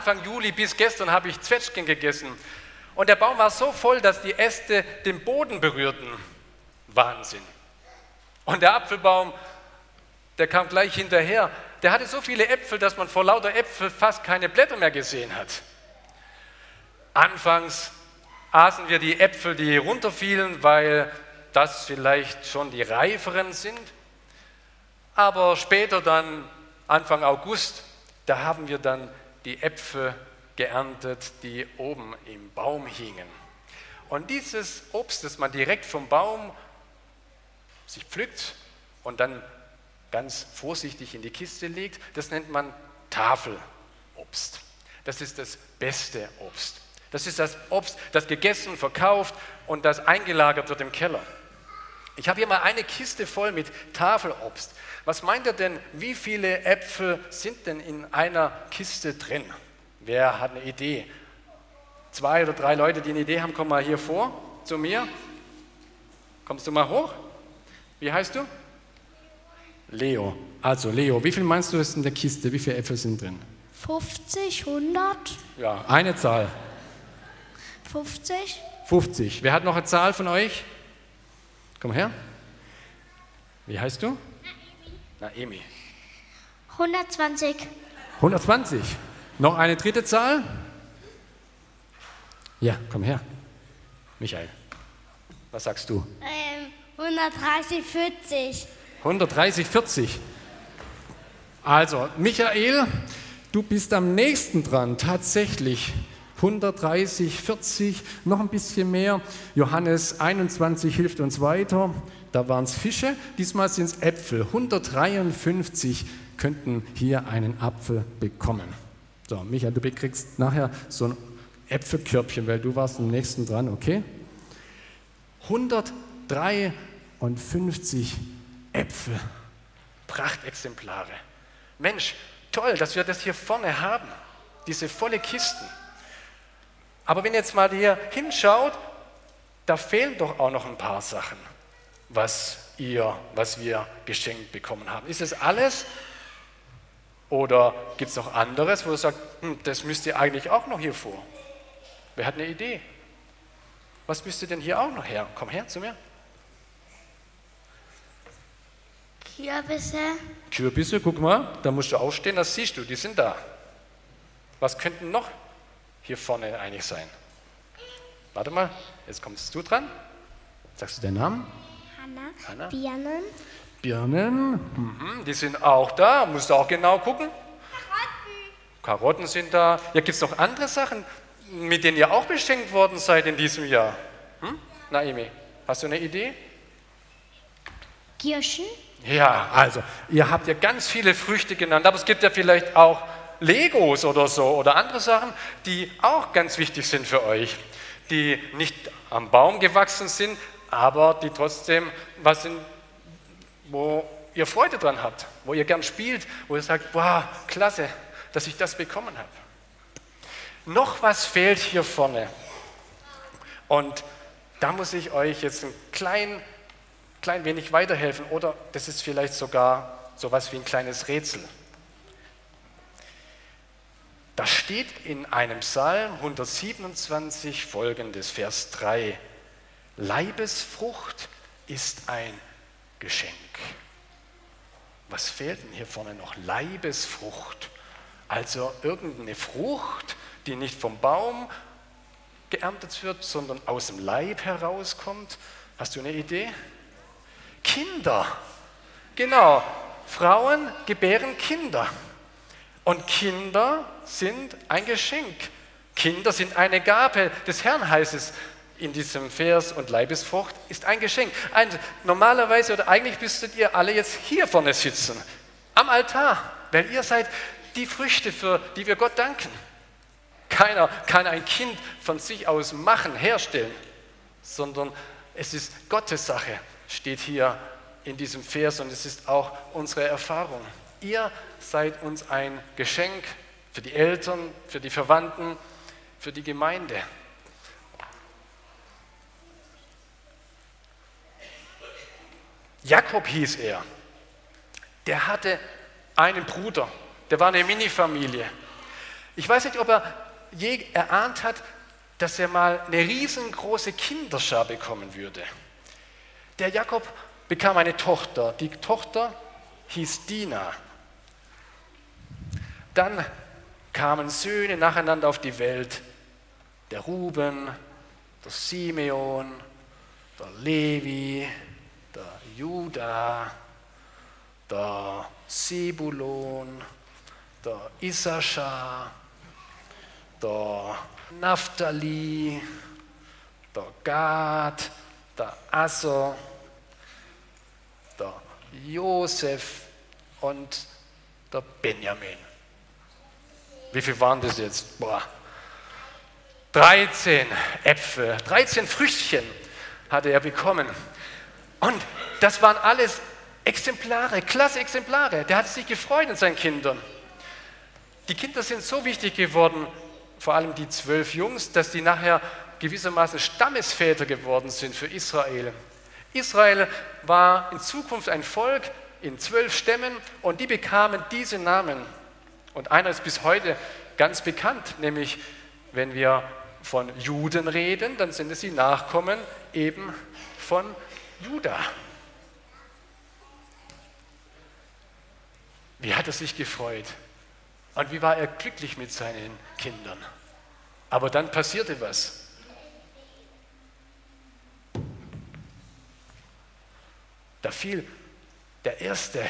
Anfang Juli bis gestern habe ich Zwetschgen gegessen. Und der Baum war so voll, dass die Äste den Boden berührten. Wahnsinn. Und der Apfelbaum, der kam gleich hinterher. Der hatte so viele Äpfel, dass man vor lauter Äpfel fast keine Blätter mehr gesehen hat. Anfangs aßen wir die Äpfel, die runterfielen, weil das vielleicht schon die reiferen sind. Aber später dann, Anfang August, da haben wir dann die Äpfel geerntet, die oben im Baum hingen. Und dieses Obst, das man direkt vom Baum sich pflückt und dann ganz vorsichtig in die Kiste legt, das nennt man Tafelobst. Das ist das beste Obst. Das ist das Obst, das gegessen, verkauft und das eingelagert wird im Keller. Ich habe hier mal eine Kiste voll mit Tafelobst. Was meint ihr denn, wie viele Äpfel sind denn in einer Kiste drin? Wer hat eine Idee? Zwei oder drei Leute, die eine Idee haben, kommen mal hier vor zu mir. Kommst du mal hoch? Wie heißt du? Leo. Also Leo, wie viel meinst du ist in der Kiste? Wie viele Äpfel sind drin? 50, 100, Ja, eine Zahl. 50, 50. Wer hat noch eine Zahl von euch? Komm her. Wie heißt du? Naemi. 120, 120. Noch eine dritte Zahl? Ja, komm her. Michael. Was sagst du? ähm, 130, 40. 130, 40. Also, Michael, du bist am nächsten dran, tatsächlich. 130, 40, noch ein bisschen mehr. Johannes 21 hilft uns weiter. Da waren es Fische, diesmal sind es Äpfel. 153 könnten hier einen Apfel bekommen. So, Michael, du bekriegst nachher so ein Äpfelkörbchen, weil du warst am nächsten dran, okay? 153 Äpfel. Prachtexemplare. Mensch, toll, dass wir das hier vorne haben. Diese volle Kisten. Aber wenn ihr jetzt mal hier hinschaut, da fehlen doch auch noch ein paar Sachen, was ihr, was wir geschenkt bekommen haben. Ist es alles? Oder gibt es noch anderes, wo ihr sagt, hm, das müsst ihr eigentlich auch noch hier vor? Wer hat eine Idee? Was müsste denn hier auch noch her? Komm her zu mir. Kürbisse, Kürbisse, guck mal, da musst du aufstehen, das siehst du, die sind da. Was könnten noch hier vorne eigentlich sein? Warte mal, jetzt kommst du dran. Sagst du den Namen? Hanna, Hanna? Birnen, Birnen, mhm, die sind auch da, musst du auch genau gucken. Karotten sind da. Ja, gibt es noch andere Sachen, mit denen ihr auch beschenkt worden seid in diesem Jahr? Hm? Naimi, hast du eine Idee? Kirschen, Ja, also, ihr habt ja ganz viele Früchte genannt, aber es gibt ja vielleicht auch Legos oder so oder andere Sachen, die auch ganz wichtig sind für euch, die nicht am Baum gewachsen sind, aber die trotzdem was sind, wo ihr Freude dran habt, wo ihr gern spielt, wo ihr sagt, wow, klasse, dass ich das bekommen habe. Noch was fehlt hier vorne. Und da muss ich euch jetzt ein klein, klein wenig weiterhelfen oder das ist vielleicht sogar so was wie ein kleines Rätsel. Da steht in einem Psalm 127 folgendes, Vers 3. Leibesfrucht ist ein Geschenk. Was fehlt denn hier vorne noch? Leibesfrucht. Also irgendeine Frucht, die nicht vom Baum geerntet wird, sondern aus dem Leib herauskommt. Hast du eine Idee? Kinder. Genau. Frauen gebären Kinder. Und Kinder sind ein Geschenk. Kinder sind eine Gabe des Herrn, heißt es in diesem Vers. Und Leibesfrucht ist ein Geschenk. Ein, normalerweise oder eigentlich müsstet ihr alle jetzt hier vorne sitzen, am Altar, weil ihr seid die Früchte, für die wir Gott danken. Keiner kann ein Kind von sich aus machen, herstellen, sondern es ist Gottes Sache, steht hier in diesem Vers und es ist auch unsere Erfahrung. Ihr seid uns ein Geschenk für die Eltern, für die Verwandten, für die Gemeinde. Jakob hieß er. Der hatte einen Bruder, der war eine Minifamilie. Ich weiß nicht, ob er je erahnt hat, dass er mal eine riesengroße Kinderschar bekommen würde. Der Jakob bekam eine Tochter. Die Tochter hieß Dina. Dann kamen Söhne nacheinander auf die Welt. Der Ruben, der Simeon, der Levi, der Judah, der Sebulon, der Issachar, der Naphtali, der Gad, der Asser, der Josef und der Benjamin. Wie viel waren das jetzt? Boah. 13 Äpfel, 13 Früchtchen hatte er bekommen. Und das waren alles Exemplare, klasse Exemplare. Der hat sich gefreut an seinen Kindern. Die Kinder sind so wichtig geworden, vor allem die zwölf Jungs, dass die nachher gewissermaßen Stammesväter geworden sind für Israel. Israel war in Zukunft ein Volk in zwölf Stämmen und die bekamen diese Namen. Und einer ist bis heute ganz bekannt, nämlich wenn wir von Juden reden, dann sind es die Nachkommen eben von Juda. Wie hat er sich gefreut? Und wie war er glücklich mit seinen Kindern? Aber dann passierte was. Da fiel der erste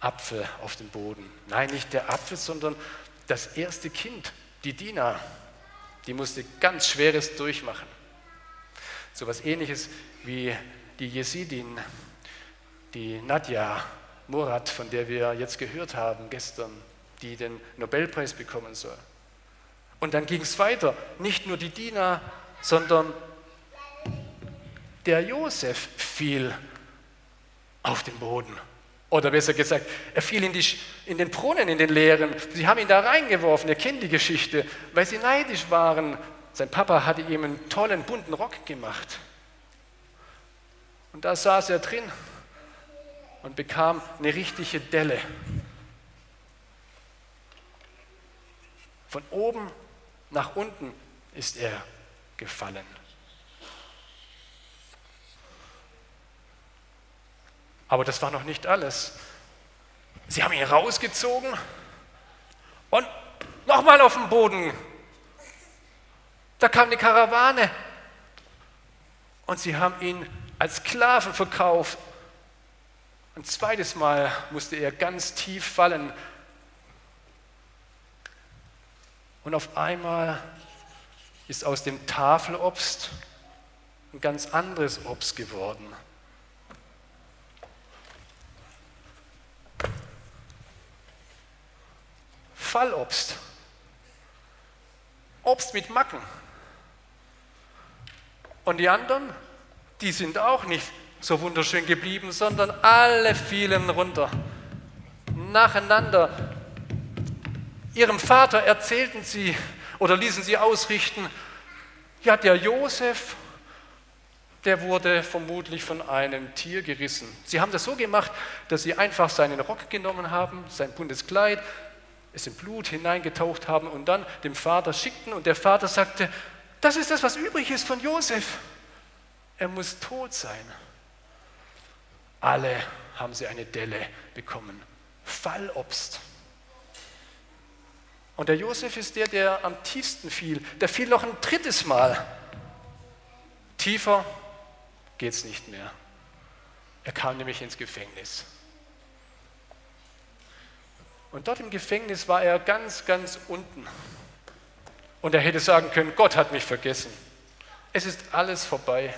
Apfel auf den Boden. Nein, nicht der Apfel, sondern das erste Kind, die Dina. Die musste ganz Schweres durchmachen. So etwas ähnliches wie die Jesidin, die Nadja Murat, von der wir jetzt gehört haben gestern, die den Nobelpreis bekommen soll. Und dann ging es weiter. Nicht nur die Dina, sondern der Josef fiel auf den Boden. Oder besser gesagt, er fiel in, die, in den Brunnen, in den leeren. Sie haben ihn da reingeworfen, ihr kennt die Geschichte, weil sie neidisch waren. Sein Papa hatte ihm einen tollen bunten Rock gemacht. Und da saß er drin und bekam eine richtige Delle. Von oben nach unten ist er gefallen. Aber das war noch nicht alles. Sie haben ihn rausgezogen und nochmal auf den Boden. Da kam eine Karawane und sie haben ihn als Sklaven verkauft. Ein zweites Mal musste er ganz tief fallen. Und auf einmal ist aus dem Tafelobst ein ganz anderes Obst geworden. Fallobst. Obst mit Macken. Und die anderen, die sind auch nicht so wunderschön geblieben, sondern alle fielen runter. Nacheinander. Ihrem Vater erzählten sie oder ließen sie ausrichten, ja, der Josef, der wurde vermutlich von einem Tier gerissen. Sie haben das so gemacht, dass sie einfach seinen Rock genommen haben, sein buntes Kleid, es in Blut hineingetaucht haben und dann dem Vater schickten und der Vater sagte, das ist das, was übrig ist von Josef. Er muss tot sein. Alle haben sie eine Delle bekommen. Fallobst. Und der Josef ist der, der am tiefsten fiel. Der fiel noch ein drittes Mal. Tiefer geht es nicht mehr. Er kam nämlich ins Gefängnis. Und dort im Gefängnis war er ganz, ganz unten. Und er hätte sagen können, Gott hat mich vergessen. Es ist alles vorbei.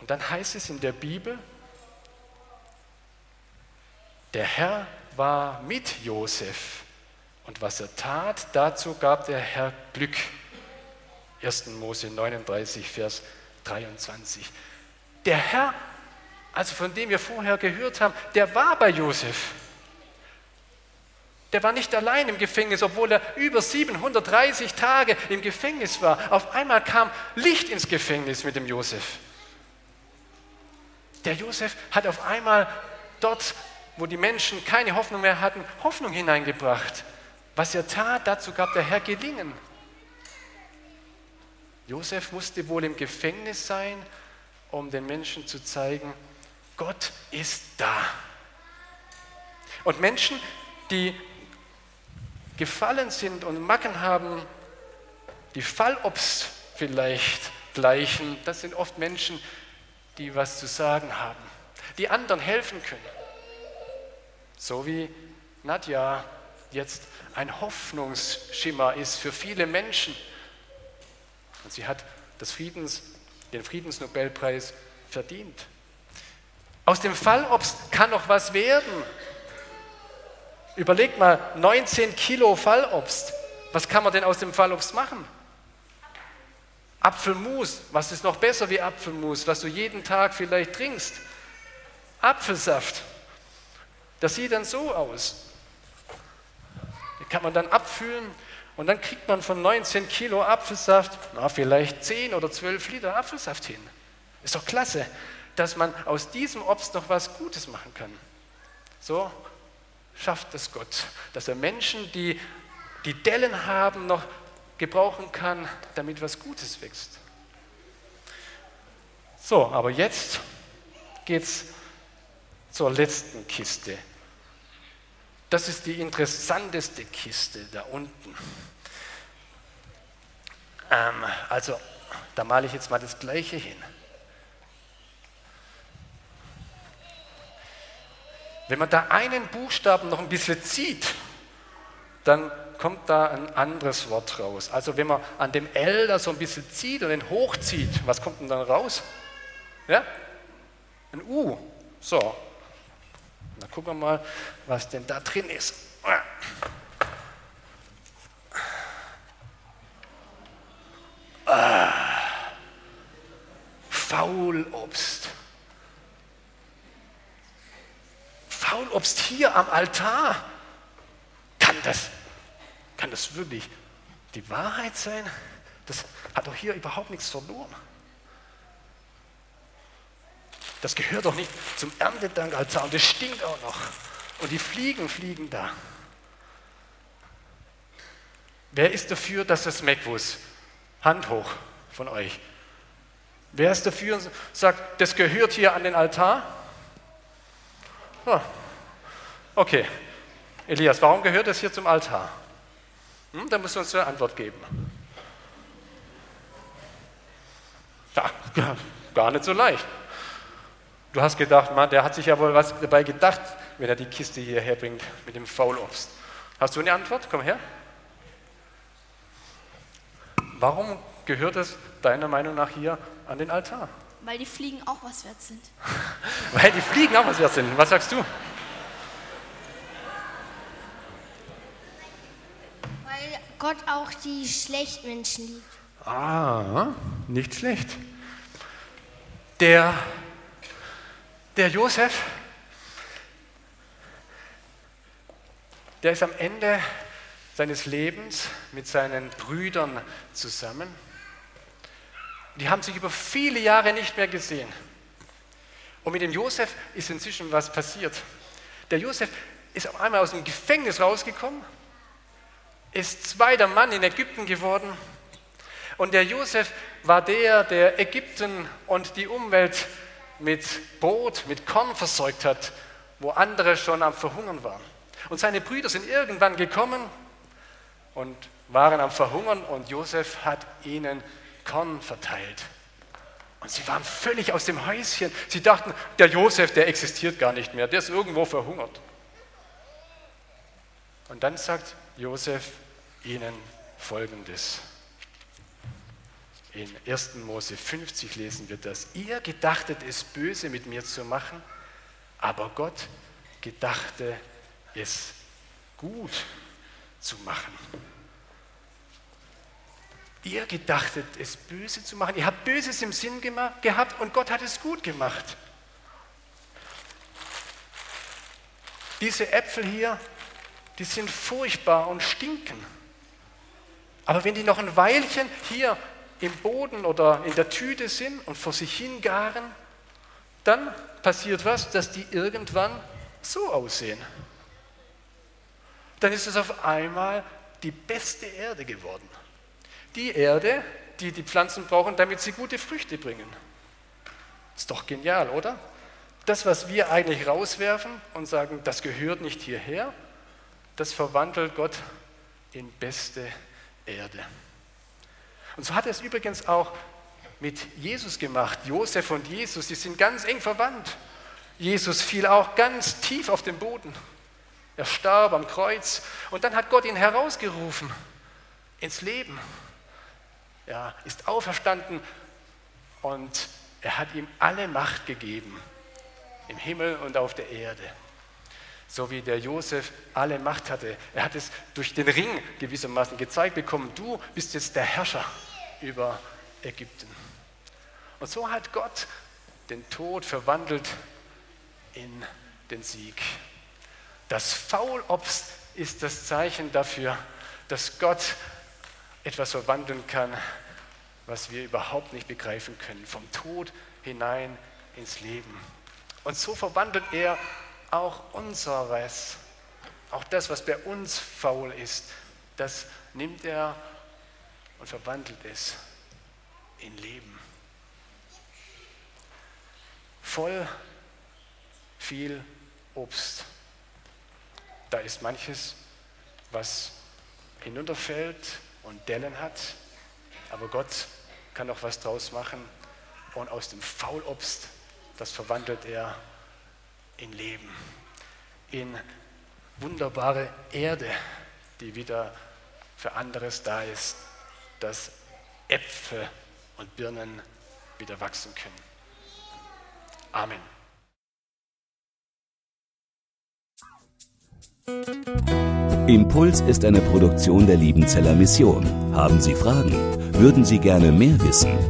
Und dann heißt es in der Bibel, der Herr war mit Josef. Und was er tat, dazu gab der Herr Glück. 1. Mose 39, Vers 23. Der Herr, also von dem wir vorher gehört haben, der war bei Josef. Der war nicht allein im Gefängnis, obwohl er über 730 Tage im Gefängnis war. Auf einmal kam Licht ins Gefängnis mit dem Josef. Der Josef hat auf einmal dort, wo die Menschen keine Hoffnung mehr hatten, Hoffnung hineingebracht. Was er tat, dazu gab der Herr Gelingen. Josef musste wohl im Gefängnis sein, um den Menschen zu zeigen, Gott ist da. Und Menschen, die gefallen sind und Macken haben, die Fallobst vielleicht gleichen, das sind oft Menschen, die was zu sagen haben, die anderen helfen können. So wie Nadja jetzt ein Hoffnungsschimmer ist für viele Menschen. Und sie hat Friedens, den Friedensnobelpreis verdient. Aus dem Fallobst kann noch was werden. Überlegt mal, 19 Kilo Fallobst. Was kann man denn aus dem Fallobst machen? Apfelmus, was ist noch besser wie Apfelmus, was du jeden Tag vielleicht trinkst? Apfelsaft. Das sieht dann so aus. Den kann man dann abfüllen und dann kriegt man von 19 Kilo Apfelsaft, na, vielleicht 10 oder 12 Liter Apfelsaft hin. Ist doch klasse, dass man aus diesem Obst noch was Gutes machen kann. So schafft es Gott, dass er Menschen, die die Dellen haben, noch gebrauchen kann, damit was Gutes wächst. So, aber jetzt geht es zur letzten Kiste. Das ist die interessanteste Kiste da unten. Ähm, also, da male ich jetzt mal das Gleiche hin. Wenn man da einen Buchstaben noch ein bisschen zieht, dann kommt da ein anderes Wort raus. Also wenn man an dem L da so ein bisschen zieht und den hochzieht, was kommt denn dann raus? Ja? Ein U. So. Dann gucken wir mal, was denn da drin ist. Ah. Faulobst. Faulobst hier am Altar. Kann das kann das wirklich die Wahrheit sein? Das hat doch hier überhaupt nichts verloren. Das gehört doch nicht zum Erntedankaltar und das stinkt auch noch. Und die Fliegen fliegen da. Wer ist dafür, dass das Meckwus? Hand hoch von euch. Wer ist dafür und sagt, das gehört hier an den Altar? Oh. Okay. Elias, warum gehört das hier zum Altar? Hm, da musst du uns eine Antwort geben. Ja, gar nicht so leicht. Du hast gedacht, Mann, der hat sich ja wohl was dabei gedacht, wenn er die Kiste hierher bringt mit dem Faulobst. Hast du eine Antwort? Komm her. Warum gehört es deiner Meinung nach hier an den Altar? Weil die Fliegen auch was wert sind. Weil die Fliegen auch was wert sind. Was sagst du? Gott auch die schlechten Menschen liebt. Ah, nicht schlecht. Der, der Josef, der ist am Ende seines Lebens mit seinen Brüdern zusammen. Die haben sich über viele Jahre nicht mehr gesehen. Und mit dem Josef ist inzwischen was passiert. Der Josef ist auf einmal aus dem Gefängnis rausgekommen ist zweiter Mann in Ägypten geworden. Und der Josef war der, der Ägypten und die Umwelt mit Brot, mit Korn versorgt hat, wo andere schon am Verhungern waren. Und seine Brüder sind irgendwann gekommen und waren am Verhungern und Josef hat ihnen Korn verteilt. Und sie waren völlig aus dem Häuschen. Sie dachten, der Josef, der existiert gar nicht mehr, der ist irgendwo verhungert. Und dann sagt Josef ihnen Folgendes. In 1. Mose 50 lesen wir das. Ihr gedachtet es böse mit mir zu machen, aber Gott gedachte es gut zu machen. Ihr gedachtet, es böse zu machen. Ihr habt Böses im Sinn gehabt und Gott hat es gut gemacht. Diese Äpfel hier, die sind furchtbar und stinken. Aber wenn die noch ein Weilchen hier im Boden oder in der Tüte sind und vor sich hingaren, dann passiert was, dass die irgendwann so aussehen. Dann ist es auf einmal die beste Erde geworden. Die Erde, die die Pflanzen brauchen, damit sie gute Früchte bringen. Ist doch genial, oder? Das, was wir eigentlich rauswerfen und sagen, das gehört nicht hierher, das verwandelt Gott in beste Erde. Und so hat er es übrigens auch mit Jesus gemacht. Josef und Jesus, die sind ganz eng verwandt. Jesus fiel auch ganz tief auf den Boden. Er starb am Kreuz und dann hat Gott ihn herausgerufen ins Leben. Er ist auferstanden und er hat ihm alle Macht gegeben im Himmel und auf der Erde. So wie der Josef alle Macht hatte. Er hat es durch den Ring gewissermaßen gezeigt bekommen. Du bist jetzt der Herrscher über Ägypten. Und so hat Gott den Tod verwandelt in den Sieg. Das Faulobst ist das Zeichen dafür, dass Gott etwas verwandeln kann, was wir überhaupt nicht begreifen können. Vom Tod hinein ins Leben. Und so verwandelt er auch unseres, auch das, was bei uns faul ist, das nimmt er und verwandelt es in Leben. Voll viel Obst. Da ist manches, was hinunterfällt und Dellen hat, aber Gott kann noch was draus machen und aus dem Faulobst, das verwandelt er in Leben, in wunderbare Erde, die wieder für anderes da ist, dass Äpfel und Birnen wieder wachsen können. Amen. Impuls ist eine Produktion der Liebenzeller Mission. Haben Sie Fragen? Würden Sie gerne mehr wissen?